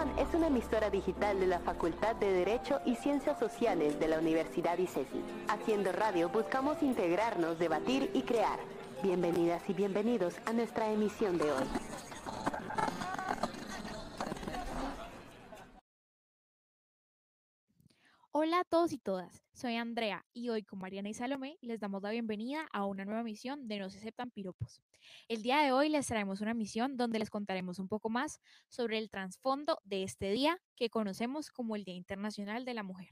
Es una emisora digital de la Facultad de Derecho y Ciencias Sociales de la Universidad ICESI. Haciendo radio buscamos integrarnos, debatir y crear. Bienvenidas y bienvenidos a nuestra emisión de hoy. Hola a todos y todas, soy Andrea y hoy con Mariana y Salomé les damos la bienvenida a una nueva misión de No se aceptan piropos. El día de hoy les traemos una misión donde les contaremos un poco más sobre el trasfondo de este día que conocemos como el Día Internacional de la Mujer.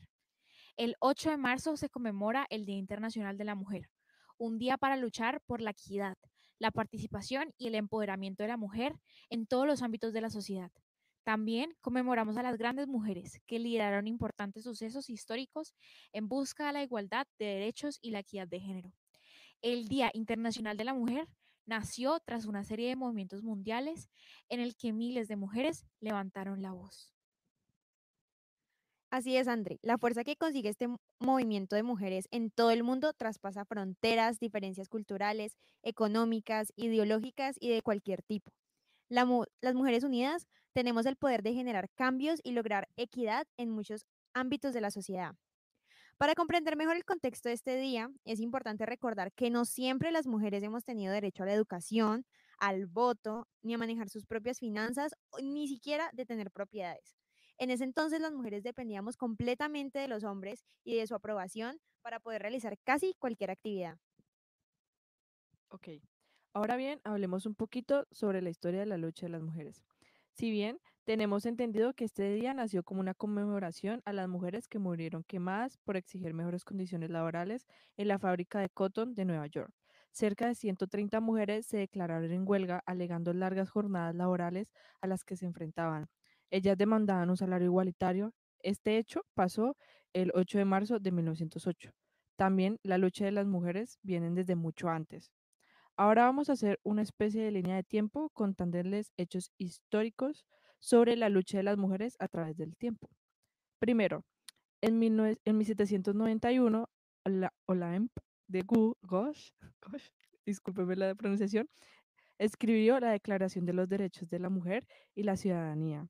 El 8 de marzo se conmemora el Día Internacional de la Mujer, un día para luchar por la equidad, la participación y el empoderamiento de la mujer en todos los ámbitos de la sociedad también conmemoramos a las grandes mujeres que lideraron importantes sucesos históricos en busca de la igualdad de derechos y la equidad de género. El Día Internacional de la Mujer nació tras una serie de movimientos mundiales en el que miles de mujeres levantaron la voz. Así es, André. La fuerza que consigue este movimiento de mujeres en todo el mundo traspasa fronteras, diferencias culturales, económicas, ideológicas y de cualquier tipo. Las Mujeres Unidas tenemos el poder de generar cambios y lograr equidad en muchos ámbitos de la sociedad. Para comprender mejor el contexto de este día, es importante recordar que no siempre las mujeres hemos tenido derecho a la educación, al voto, ni a manejar sus propias finanzas, ni siquiera de tener propiedades. En ese entonces las mujeres dependíamos completamente de los hombres y de su aprobación para poder realizar casi cualquier actividad. Ok, ahora bien, hablemos un poquito sobre la historia de la lucha de las mujeres. Si bien tenemos entendido que este día nació como una conmemoración a las mujeres que murieron quemadas por exigir mejores condiciones laborales en la fábrica de cotton de Nueva York. Cerca de 130 mujeres se declararon en huelga alegando largas jornadas laborales a las que se enfrentaban. Ellas demandaban un salario igualitario. Este hecho pasó el 8 de marzo de 1908. También la lucha de las mujeres viene desde mucho antes. Ahora vamos a hacer una especie de línea de tiempo contándoles hechos históricos sobre la lucha de las mujeres a través del tiempo. Primero, en, 1791, la de Gouges, discúlpeme la pronunciación, escribió la Declaración de los Derechos de la Mujer y la Ciudadanía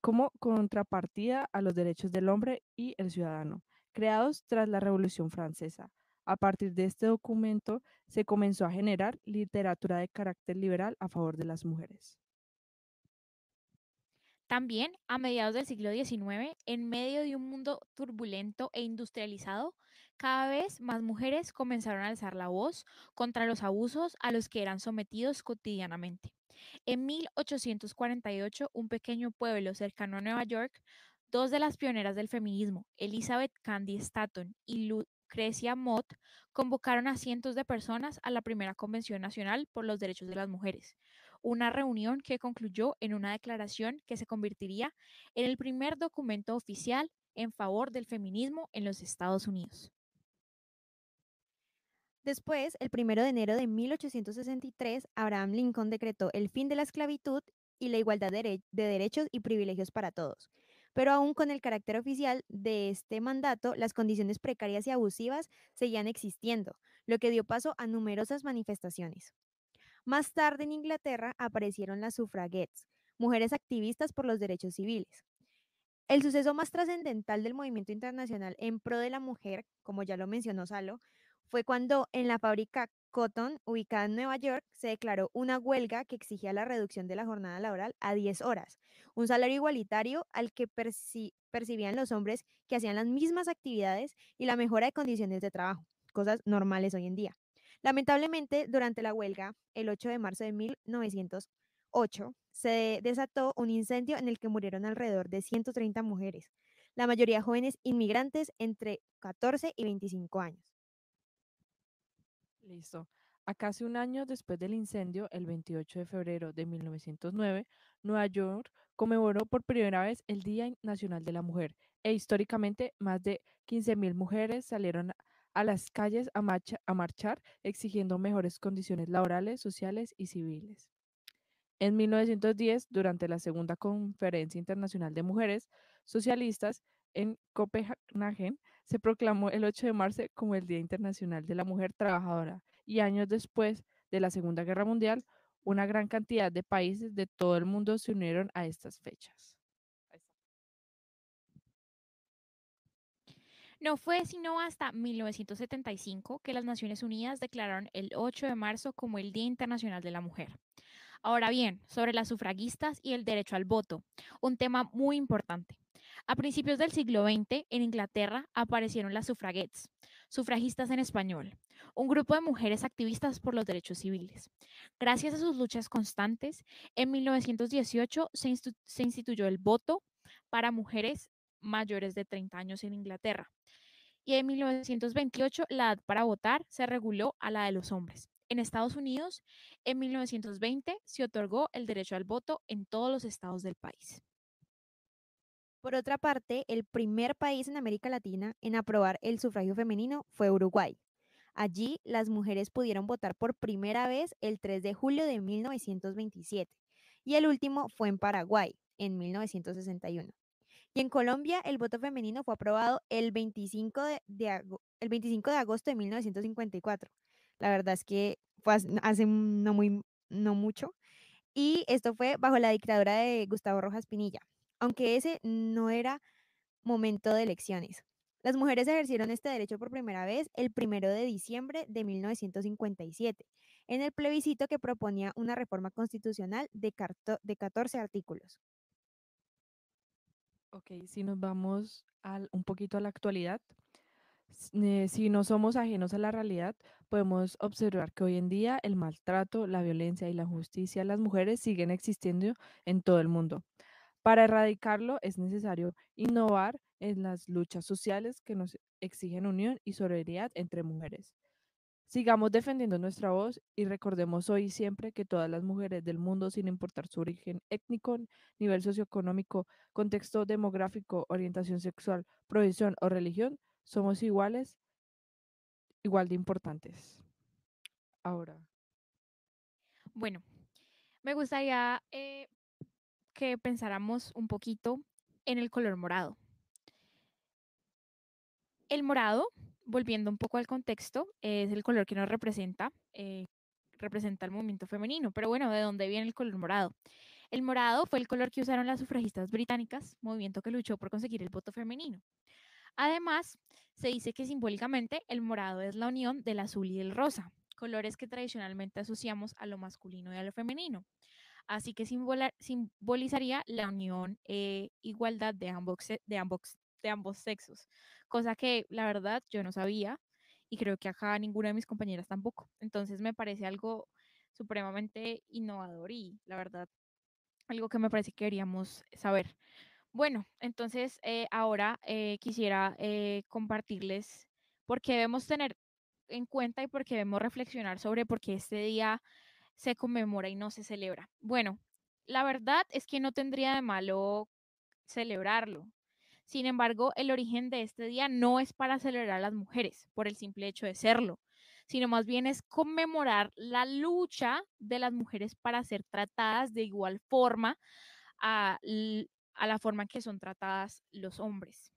como contrapartida a los derechos del hombre y el ciudadano, creados tras la Revolución Francesa. A partir de este documento se comenzó a generar literatura de carácter liberal a favor de las mujeres. También, a mediados del siglo XIX, en medio de un mundo turbulento e industrializado, cada vez más mujeres comenzaron a alzar la voz contra los abusos a los que eran sometidos cotidianamente. En 1848, un pequeño pueblo cercano a Nueva York, dos de las pioneras del feminismo, Elizabeth Candy Stanton y Crecia Mott convocaron a cientos de personas a la primera Convención Nacional por los Derechos de las Mujeres, una reunión que concluyó en una declaración que se convertiría en el primer documento oficial en favor del feminismo en los Estados Unidos. Después, el 1 de enero de 1863, Abraham Lincoln decretó el fin de la esclavitud y la igualdad de, derechos y privilegios para todos pero aún con el carácter oficial de este mandato, las condiciones precarias y abusivas seguían existiendo, lo que dio paso a numerosas manifestaciones. Más tarde en Inglaterra aparecieron las suffragettes, mujeres activistas por los derechos civiles. El suceso más trascendental del movimiento internacional en pro de la mujer, como ya lo mencionó Salo, fue cuando en la fábrica Cotton, ubicada en Nueva York, se declaró una huelga que exigía la reducción de la jornada laboral a 10 horas, un salario igualitario al que percibían los hombres que hacían las mismas actividades y la mejora de condiciones de trabajo, cosas normales hoy en día. Lamentablemente, durante la huelga, el 8 de marzo de 1908, se desató un incendio en el que murieron alrededor de 130 mujeres, la mayoría jóvenes inmigrantes entre 14 y 25 años. Listo. A casi un año después del incendio, el 28 de febrero de 1909, Nueva York conmemoró por primera vez el Día Nacional de la Mujer e históricamente más de 15.000 mujeres salieron a las calles a, marchar exigiendo mejores condiciones laborales, sociales y civiles. En 1910, durante la Segunda Conferencia Internacional de Mujeres Socialistas en Copenhague, se proclamó el 8 de marzo como el Día Internacional de la Mujer Trabajadora y años después de la Segunda Guerra Mundial, una gran cantidad de países de todo el mundo se unieron a estas fechas. No fue sino hasta 1975 que las Naciones Unidas declararon el 8 de marzo como el Día Internacional de la Mujer. Ahora bien, sobre las sufragistas y el derecho al voto, un tema muy importante. A principios del siglo XX, en Inglaterra aparecieron las suffragettes, sufragistas en español, un grupo de mujeres activistas por los derechos civiles. Gracias a sus luchas constantes, en 1918 se, se instituyó el voto para mujeres mayores de 30 años en Inglaterra. Y en 1928 la edad para votar se reguló a la de los hombres. En Estados Unidos, en 1920 se otorgó el derecho al voto en todos los estados del país. Por otra parte, el primer país en América Latina en aprobar el sufragio femenino fue Uruguay. Allí las mujeres pudieron votar por primera vez el 3 de julio de 1927 y el último fue en Paraguay en 1961. Y en Colombia el voto femenino fue aprobado el 25 de, el 25 de agosto de 1954. La verdad es que fue hace no, muy, no mucho. Y esto fue bajo la dictadura de Gustavo Rojas Pinilla aunque ese no era momento de elecciones. Las mujeres ejercieron este derecho por primera vez el primero de diciembre de 1957, en el plebiscito que proponía una reforma constitucional de, de 14 artículos. Ok, si nos vamos al, un poquito a la actualidad, eh, si no somos ajenos a la realidad, podemos observar que hoy en día el maltrato, la violencia y la injusticia a las mujeres siguen existiendo en todo el mundo. Para erradicarlo es necesario innovar en las luchas sociales que nos exigen unión y solidaridad entre mujeres. Sigamos defendiendo nuestra voz y recordemos hoy siempre que todas las mujeres del mundo, sin importar su origen étnico, nivel socioeconómico, contexto demográfico, orientación sexual, profesión o religión, somos iguales, igual de importantes. Ahora. Bueno, me gustaría eh, que pensáramos un poquito en el color morado. El morado, volviendo un poco al contexto, es el color que nos representa, eh, representa el movimiento femenino. Pero bueno, ¿de dónde viene el color morado? El morado fue el color que usaron las sufragistas británicas, movimiento que luchó por conseguir el voto femenino. Además, se dice que simbólicamente el morado es la unión del azul y el rosa, colores que tradicionalmente asociamos a lo masculino y a lo femenino así que simbolizaría la unión, e igualdad de ambos, de, ambos, de ambos sexos, cosa que la verdad yo no sabía y creo que acá ninguna de mis compañeras tampoco. Entonces me parece algo supremamente innovador y la verdad algo que me parece que queríamos saber. Bueno, entonces eh, ahora eh, quisiera compartirles por qué debemos tener en cuenta y por qué debemos reflexionar sobre por qué este día se conmemora y no se celebra. Bueno, la verdad es que no tendría de malo celebrarlo. Sin embargo, el origen de este día no es para celebrar a las mujeres por el simple hecho de serlo, sino más bien es conmemorar la lucha de las mujeres para ser tratadas de igual forma a, a la forma en que son tratadas los hombres.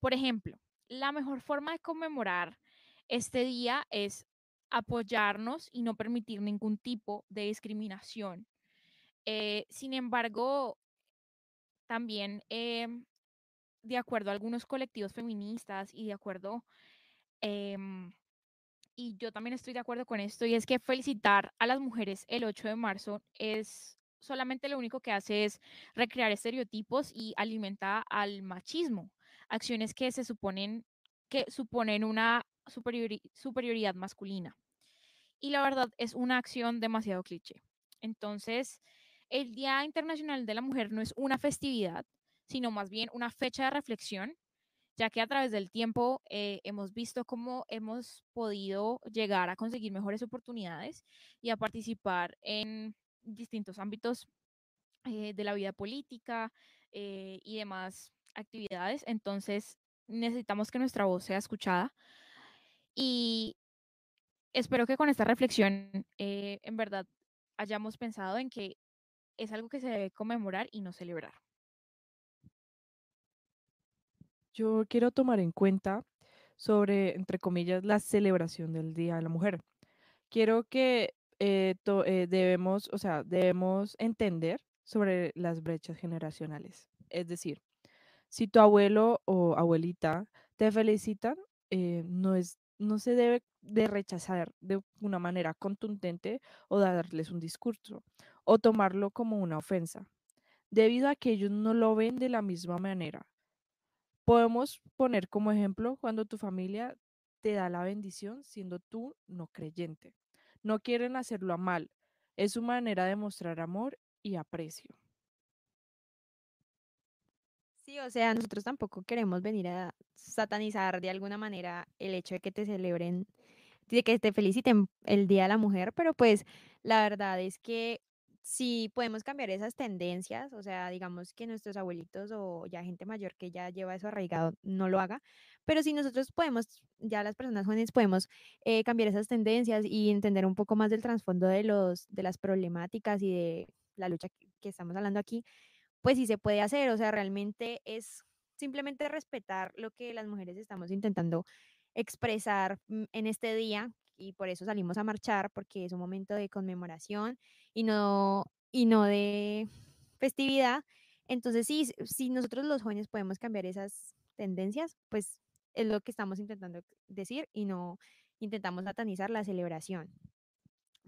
Por ejemplo, la mejor forma de conmemorar este día es apoyarnos y no permitir ningún tipo de discriminación. Eh, sin embargo, también em, de acuerdo a algunos colectivos feministas y de acuerdo, em, y yo también estoy de acuerdo con esto, y es que felicitar a las mujeres el 8 de marzo es solamente lo único que hace es recrear estereotipos y alimenta al machismo, acciones que se suponen que suponen una superioridad masculina. Y la verdad es una acción demasiado cliché. Entonces, el Día Internacional de la Mujer no es una festividad, sino más bien una fecha de reflexión, ya que a través del tiempo eh, hemos visto cómo hemos podido llegar a conseguir mejores oportunidades y a participar en distintos ámbitos eh, de la vida política eh, y demás actividades. Entonces, necesitamos que nuestra voz sea escuchada y espero que con esta reflexión eh, en verdad hayamos pensado en que es algo que se debe conmemorar y no celebrar. Yo quiero tomar en cuenta sobre, entre comillas, la celebración del Día de la Mujer. Quiero que eh, eh, debemos, o sea, debemos entender sobre las brechas generacionales. Es decir, si tu abuelo o abuelita te felicitan, eh, no es, no se debe de rechazar de una manera contundente o darles un discurso o tomarlo como una ofensa, debido a que ellos no lo ven de la misma manera. Podemos poner como ejemplo cuando tu familia te da la bendición siendo tú no creyente. No quieren hacerlo a mal. Es su manera de mostrar amor y aprecio. Sí, o sea, nosotros tampoco queremos venir a satanizar de alguna manera el hecho de que te celebren, de que te feliciten el Día de la Mujer, pero pues la verdad es que si podemos cambiar esas tendencias, o sea, digamos que nuestros abuelitos o ya gente mayor que ya lleva eso arraigado no lo haga, pero si nosotros podemos, ya las personas jóvenes podemos eh, cambiar esas tendencias y entender un poco más del trasfondo de los de las problemáticas y de la lucha que que estamos hablando aquí, pues sí se puede hacer, o sea, realmente es simplemente respetar lo que las mujeres estamos intentando expresar mm, en este día y por eso salimos a marchar porque es un momento de conmemoración y no y no de festividad. Entonces, sí, si nosotros los jóvenes podemos cambiar esas tendencias, pues es lo que estamos intentando decir y no intentamos satanizar la celebración.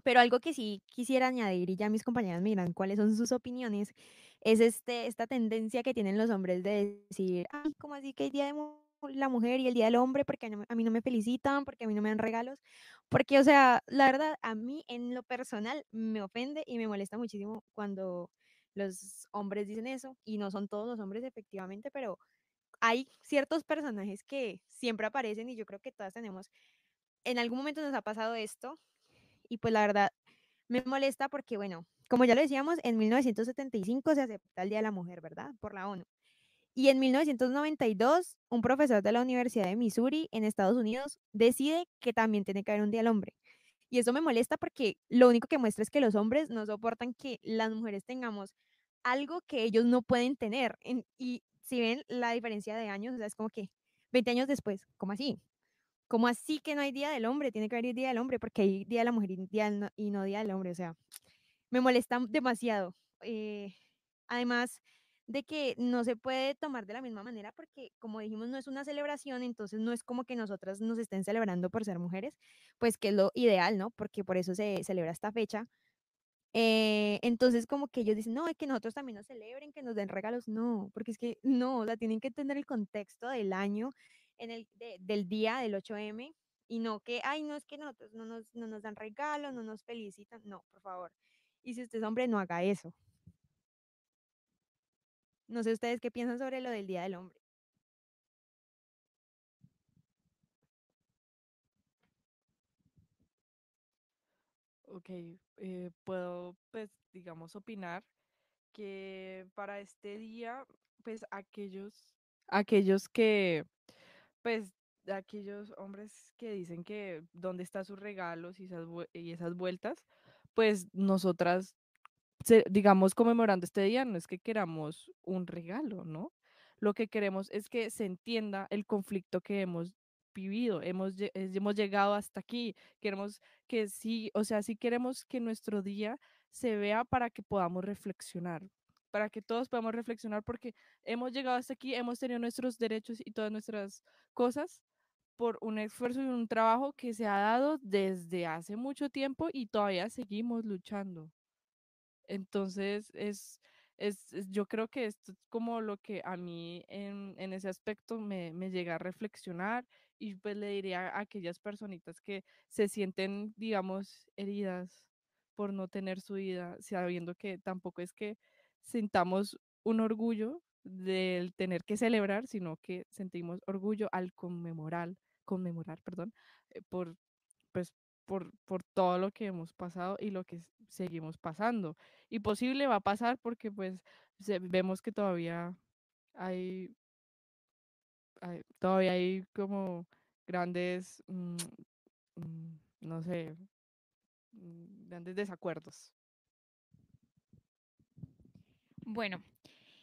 Pero algo que sí quisiera añadir, y ya mis compañeras me dirán cuáles son sus opiniones, es este, esta tendencia que tienen los hombres de decir, ay, ¿cómo así que el Día de la Mujer y el Día del Hombre? Porque a mí no me felicitan, porque a mí no me dan regalos. Porque, o sea, la verdad, a mí en lo personal me ofende y me molesta muchísimo cuando los hombres dicen eso, y no son todos los hombres efectivamente, pero hay ciertos personajes que siempre aparecen y yo creo que todas tenemos, en algún momento nos ha pasado esto y pues la verdad me molesta porque, bueno, como ya lo decíamos, en 1975 se acepta el Día de la Mujer, ¿verdad? Por la ONU. Y en 1992, un profesor de la Universidad de Missouri en Estados Unidos decide que también tiene que haber un Día del Hombre. Y eso me molesta porque lo único que muestra es que los hombres no soportan que las mujeres tengamos algo que ellos no pueden tener. En- y si ven la diferencia de años, o sea, es como que 20 años después, ¿cómo así? ¿Cómo así que no hay Día del Hombre? Tiene que haber Día del Hombre porque hay Día de la Mujer y, día no, y no Día del Hombre. O sea, me molesta demasiado. Eh, además de que no se puede tomar de la misma manera porque, como dijimos, no es una celebración, entonces no es como que nosotras nos estén celebrando por ser mujeres, pues que es lo ideal, ¿no? Porque por eso se celebra esta fecha. Eh, entonces, como que ellos dicen, no, es que nosotros también nos celebren, que nos den regalos. No, porque es que no, o sea, tienen que entender el contexto del año, en el, de- del día del 8M, y no que, ay, no, es que nosotros no nos, no nos dan regalos, no nos felicitan. No, por favor. Y si usted es hombre, no haga eso. No sé ustedes qué piensan sobre lo del Día del Hombre. Ok, eh, puedo, pues, digamos, opinar que para este día, pues, aquellos, aquellos que, pues, aquellos hombres que dicen que dónde están sus regalos y esas, y esas vueltas, pues nosotras digamos, conmemorando este día, no es que queramos un regalo, ¿no? Lo que queremos es que se entienda el conflicto que hemos vivido, hemos, eh, hemos llegado hasta aquí, queremos que sí, o sea, sí queremos que nuestro día se vea para que podamos reflexionar, para que todos podamos reflexionar porque hemos llegado hasta aquí, hemos tenido nuestros derechos y todas nuestras cosas por un esfuerzo y un trabajo que se ha dado desde hace mucho tiempo y todavía seguimos luchando. Entonces, es, es, es- yo creo que esto es como lo que a mí en, en ese aspecto me, me llega a reflexionar y pues le diría a aquellas personitas que se sienten, digamos, heridas por no tener su vida, sabiendo que tampoco es que sintamos un orgullo del tener que celebrar, sino que sentimos orgullo al conmemorar, conmemorar, perdón, eh, por, pues, por, por todo lo que hemos pasado y lo que seguimos pasando y posible va a pasar porque pues vemos que todavía hay, hay- todavía hay como grandes, mm, mm, no sé, mm, grandes desacuerdos. Bueno,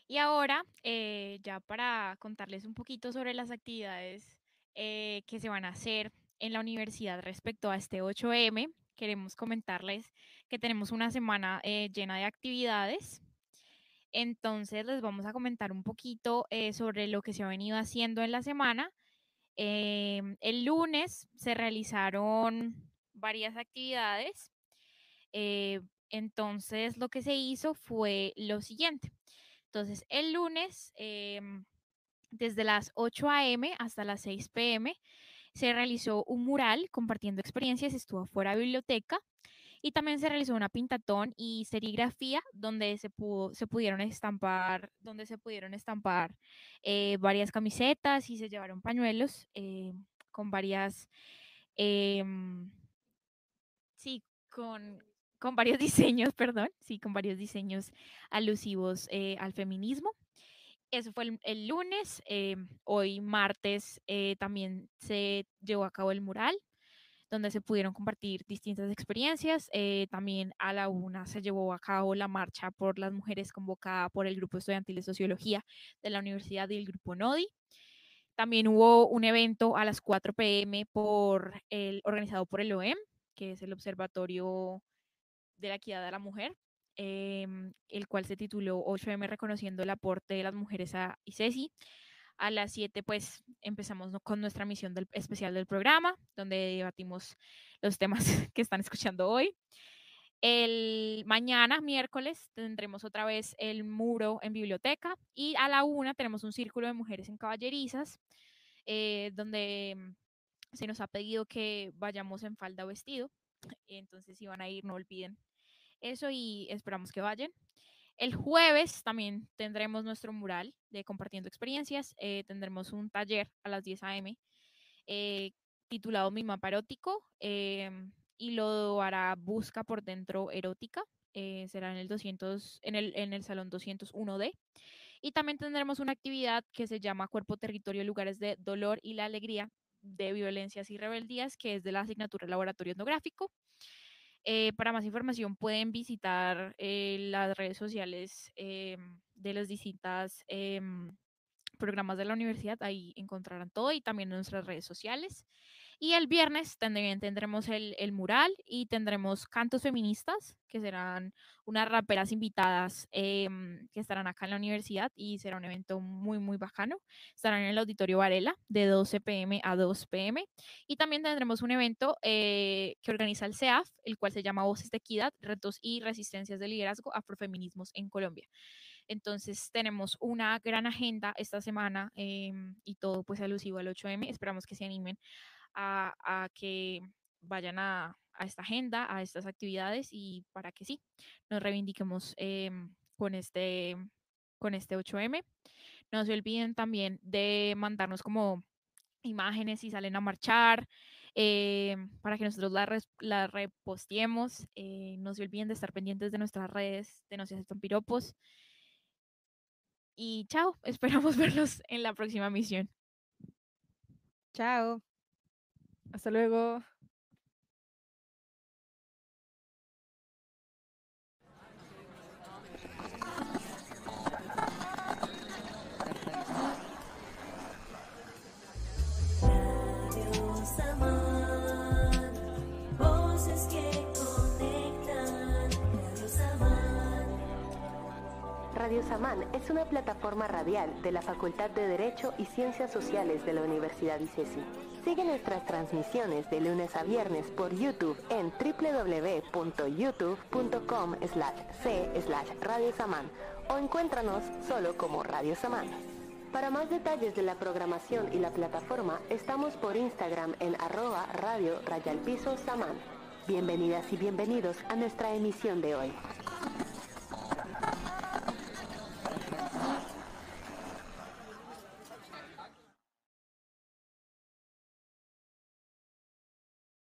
y ahora eh, ya para contarles un poquito sobre las actividades eh, que se van a hacer en la universidad respecto a este 8M, queremos comentarles que tenemos una semana eh, llena de actividades. Entonces les vamos a comentar un poquito sobre lo que se ha venido haciendo en la semana Em, el lunes se realizaron varias actividades. Entonces, lo que se hizo fue lo siguiente. Entonces, el lunes, em, desde las 8 a.m. hasta las 6 p.m., se realizó un mural compartiendo experiencias, estuvo afuera de biblioteca y también se realizó una pintatón y serigrafía donde se, pudo, se pudieron estampar, donde se pudieron estampar eh, varias camisetas y se llevaron pañuelos eh, con varias, em, sí, con, con varios diseños, perdón, sí, con varios diseños alusivos eh, al feminismo. Eso fue el, el lunes. eh, hoy martes eh, también se llevó a cabo el mural, donde se pudieron compartir distintas experiencias. eh, también a la una se llevó a cabo la marcha por las mujeres convocada por el Grupo Estudiantil de Sociología de la Universidad y el Grupo NODI. También hubo un evento a las 4 pm por el, organizado por el OEM, que es el Observatorio de la Equidad de la Mujer, em, el cual se tituló 8M reconociendo el aporte de las mujeres a ICESI. A las 7 pues empezamos con nuestra misión del, especial del programa, donde debatimos los temas que están escuchando hoy. El mañana, miércoles, tendremos otra vez el muro en biblioteca y a la una tenemos un círculo de mujeres en caballerizas, eh, donde mm, se nos ha pedido que vayamos en falda o vestido. Entonces, si van a ir, no olviden eso y esperamos que vayan. El jueves también tendremos nuestro mural de compartiendo experiencias. eh, tendremos un taller a las 10 a.m. eh, titulado Mi mapa erótico em, y lo hará Busca por dentro erótica. eh, será en el 200, en el, en el salón 201D. Y también tendremos una actividad que se llama Cuerpo, Territorio, Lugares de Dolor y la Alegría de Violencias y Rebeldías, que es de la asignatura Laboratorio Etnográfico. Eh, para más información pueden visitar eh, las redes sociales eh, de las distintas em, programas de la universidad, ahí encontrarán todo y también nuestras redes sociales. Y el viernes también tendremos el, el mural y tendremos cantos feministas, que serán unas raperas invitadas em, que estarán acá en la universidad y será un evento muy, muy bacano. Estarán en el Auditorio Varela de 12 pm a 2 pm. Y también tendremos un evento eh, que organiza el CEAF, el cual se llama Voces de Equidad, Retos y Resistencias de Liderazgo Afrofeminismos en Colombia. Entonces tenemos una gran agenda esta semana em, y todo pues alusivo al 8M. Esperamos que se animen a, que vayan a, esta agenda, a estas actividades y para que sí, nos reivindiquemos em, con, este, con este 8M. No se olviden también de mandarnos como imágenes si salen a marchar, eh, para que nosotros la, la reposteemos. eh, no se olviden de estar pendientes de nuestras redes de No se aceptan piropos. Y chao, esperamos verlos en la próxima misión. Chao. Hasta luego. Samán es una plataforma radial de la Facultad de Derecho y Ciencias Sociales de la Universidad ICESI. Sigue nuestras transmisiones de lunes a viernes por YouTube en www.youtube.com slash c slash Radio Samán o encuéntranos solo como Radio Samán. Para más detalles de la programación y la plataforma, estamos por Instagram en arroba radio rayalpiso samán. Bienvenidas y bienvenidos a nuestra emisión de hoy.